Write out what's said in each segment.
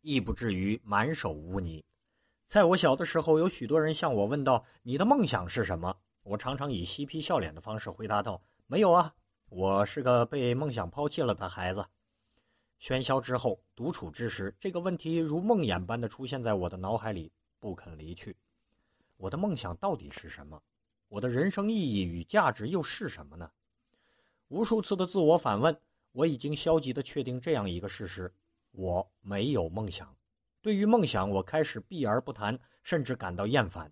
亦不至于满手污泥。在我小的时候，有许多人向我问道：“你的梦想是什么？”我常常以嬉皮笑脸的方式回答道：“没有啊，我是个被梦想抛弃了的孩子。”喧嚣之后，独处之时，这个问题如梦魇般的出现在我的脑海里，不肯离去。我的梦想到底是什么？我的人生意义与价值又是什么呢？无数次的自我反问，我已经消极的确定这样一个事实：我没有梦想。对于梦想，我开始避而不谈，甚至感到厌烦。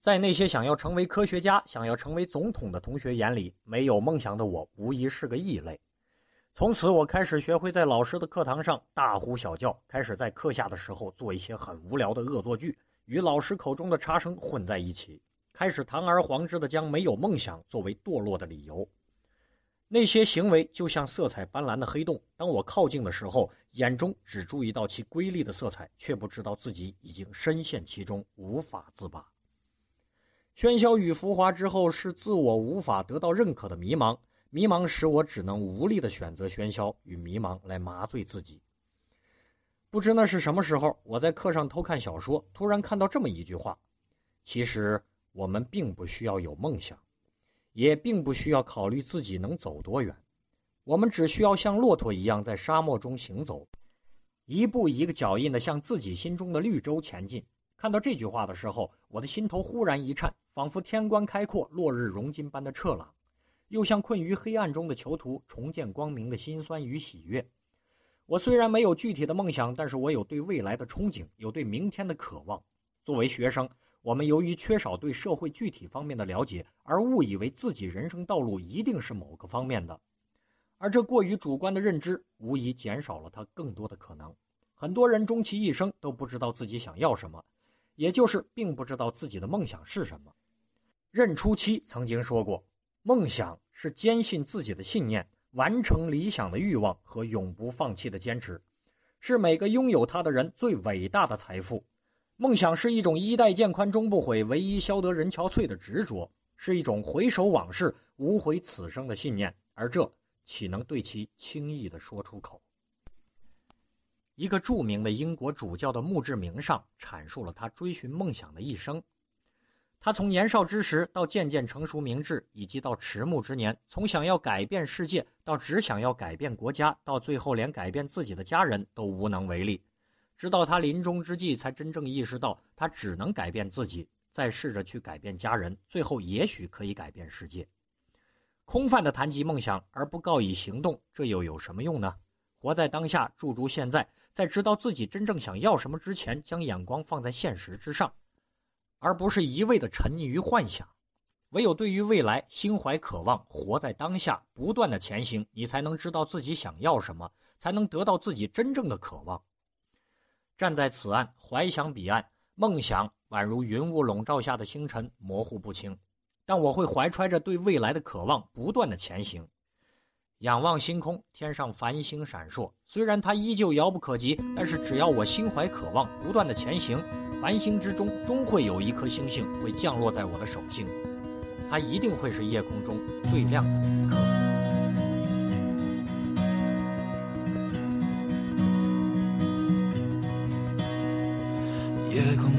在那些想要成为科学家、想要成为总统的同学眼里，没有梦想的我无疑是个异类。从此，我开始学会在老师的课堂上大呼小叫，开始在课下的时候做一些很无聊的恶作剧，与老师口中的差生混在一起，开始堂而皇之的将没有梦想作为堕落的理由。那些行为就像色彩斑斓的黑洞，当我靠近的时候，眼中只注意到其瑰丽的色彩，却不知道自己已经深陷其中，无法自拔。喧嚣与浮华之后，是自我无法得到认可的迷茫，迷茫使我只能无力的选择喧嚣与迷茫来麻醉自己。不知那是什么时候，我在课上偷看小说，突然看到这么一句话：其实我们并不需要有梦想。也并不需要考虑自己能走多远，我们只需要像骆驼一样在沙漠中行走，一步一个脚印的向自己心中的绿洲前进。看到这句话的时候，我的心头忽然一颤，仿佛天光开阔、落日融金般的彻朗，又像困于黑暗中的囚徒重见光明的心酸与喜悦。我虽然没有具体的梦想，但是我有对未来的憧憬，有对明天的渴望。作为学生。我们由于缺少对社会具体方面的了解，而误以为自己人生道路一定是某个方面的，而这过于主观的认知，无疑减少了他更多的可能。很多人终其一生都不知道自己想要什么，也就是并不知道自己的梦想是什么。任初期曾经说过：“梦想是坚信自己的信念，完成理想的欲望和永不放弃的坚持，是每个拥有它的人最伟大的财富。”梦想是一种衣带渐宽终不悔，唯一消得人憔悴的执着，是一种回首往事、无悔此生的信念，而这岂能对其轻易的说出口？一个著名的英国主教的墓志铭上阐述了他追寻梦想的一生。他从年少之时到渐渐成熟明智，以及到迟暮之年，从想要改变世界到只想要改变国家，到最后连改变自己的家人都无能为力。直到他临终之际，才真正意识到，他只能改变自己，再试着去改变家人，最后也许可以改变世界。空泛的谈及梦想而不告以行动，这又有什么用呢？活在当下，驻足现在，在知道自己真正想要什么之前，将眼光放在现实之上，而不是一味的沉溺于幻想。唯有对于未来心怀渴望，活在当下，不断的前行，你才能知道自己想要什么，才能得到自己真正的渴望。站在此岸，怀想彼岸，梦想宛如云雾笼罩下的星辰，模糊不清。但我会怀揣着对未来的渴望，不断的前行。仰望星空，天上繁星闪烁，虽然它依旧遥不可及，但是只要我心怀渴望，不断的前行，繁星之中终会有一颗星星会降落在我的手心，它一定会是夜空中最亮的那一颗。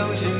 相信